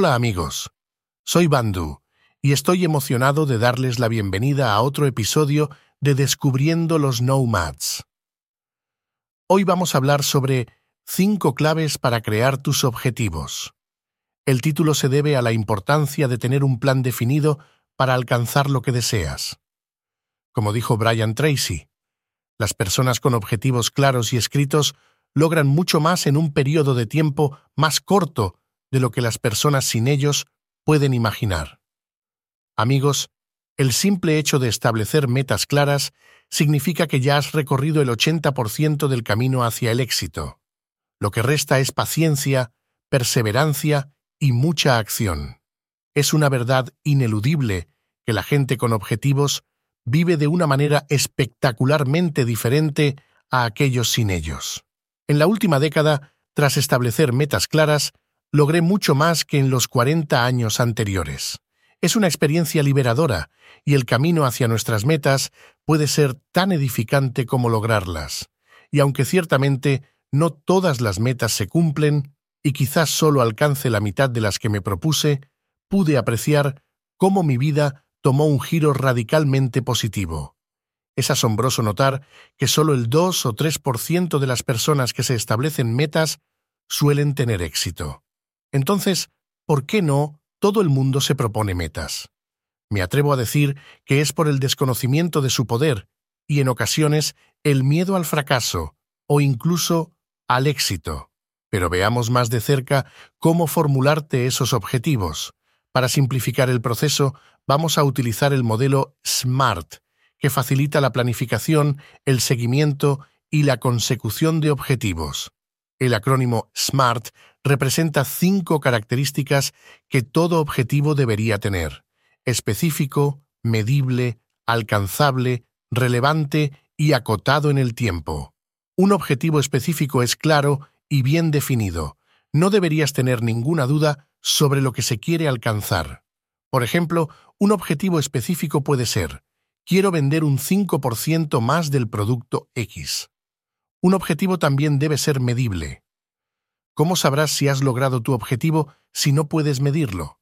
Hola amigos, soy Bandu y estoy emocionado de darles la bienvenida a otro episodio de Descubriendo los Nomads. Hoy vamos a hablar sobre cinco claves para crear tus objetivos. El título se debe a la importancia de tener un plan definido para alcanzar lo que deseas. Como dijo Brian Tracy, las personas con objetivos claros y escritos logran mucho más en un periodo de tiempo más corto de lo que las personas sin ellos pueden imaginar. Amigos, el simple hecho de establecer metas claras significa que ya has recorrido el 80% del camino hacia el éxito. Lo que resta es paciencia, perseverancia y mucha acción. Es una verdad ineludible que la gente con objetivos vive de una manera espectacularmente diferente a aquellos sin ellos. En la última década, tras establecer metas claras, logré mucho más que en los 40 años anteriores. Es una experiencia liberadora y el camino hacia nuestras metas puede ser tan edificante como lograrlas. Y aunque ciertamente no todas las metas se cumplen y quizás solo alcance la mitad de las que me propuse, pude apreciar cómo mi vida tomó un giro radicalmente positivo. Es asombroso notar que solo el 2 o 3% de las personas que se establecen metas suelen tener éxito. Entonces, ¿por qué no todo el mundo se propone metas? Me atrevo a decir que es por el desconocimiento de su poder y en ocasiones el miedo al fracaso o incluso al éxito. Pero veamos más de cerca cómo formularte esos objetivos. Para simplificar el proceso, vamos a utilizar el modelo SMART, que facilita la planificación, el seguimiento y la consecución de objetivos. El acrónimo SMART representa cinco características que todo objetivo debería tener. Específico, medible, alcanzable, relevante y acotado en el tiempo. Un objetivo específico es claro y bien definido. No deberías tener ninguna duda sobre lo que se quiere alcanzar. Por ejemplo, un objetivo específico puede ser, quiero vender un 5% más del producto X. Un objetivo también debe ser medible. ¿Cómo sabrás si has logrado tu objetivo si no puedes medirlo?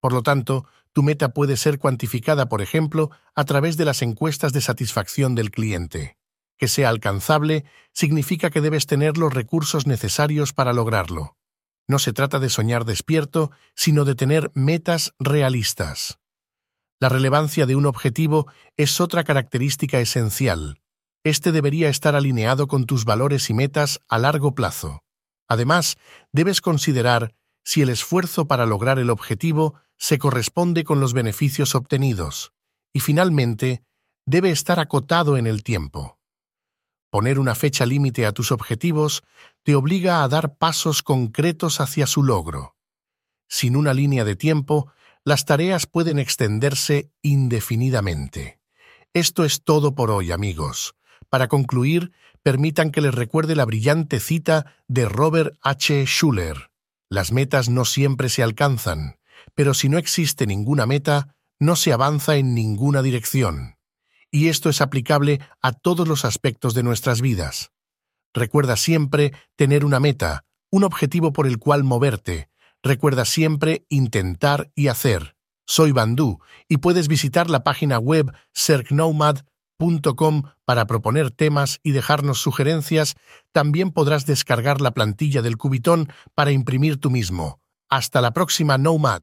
Por lo tanto, tu meta puede ser cuantificada, por ejemplo, a través de las encuestas de satisfacción del cliente. Que sea alcanzable significa que debes tener los recursos necesarios para lograrlo. No se trata de soñar despierto, sino de tener metas realistas. La relevancia de un objetivo es otra característica esencial. Este debería estar alineado con tus valores y metas a largo plazo. Además, debes considerar si el esfuerzo para lograr el objetivo se corresponde con los beneficios obtenidos. Y finalmente, debe estar acotado en el tiempo. Poner una fecha límite a tus objetivos te obliga a dar pasos concretos hacia su logro. Sin una línea de tiempo, las tareas pueden extenderse indefinidamente. Esto es todo por hoy, amigos. Para concluir, permitan que les recuerde la brillante cita de Robert H. Schuller. Las metas no siempre se alcanzan, pero si no existe ninguna meta, no se avanza en ninguna dirección. Y esto es aplicable a todos los aspectos de nuestras vidas. Recuerda siempre tener una meta, un objetivo por el cual moverte. Recuerda siempre intentar y hacer. Soy Bandú y puedes visitar la página web para proponer temas y dejarnos sugerencias, también podrás descargar la plantilla del Cubitón para imprimir tú mismo. Hasta la próxima Nomad.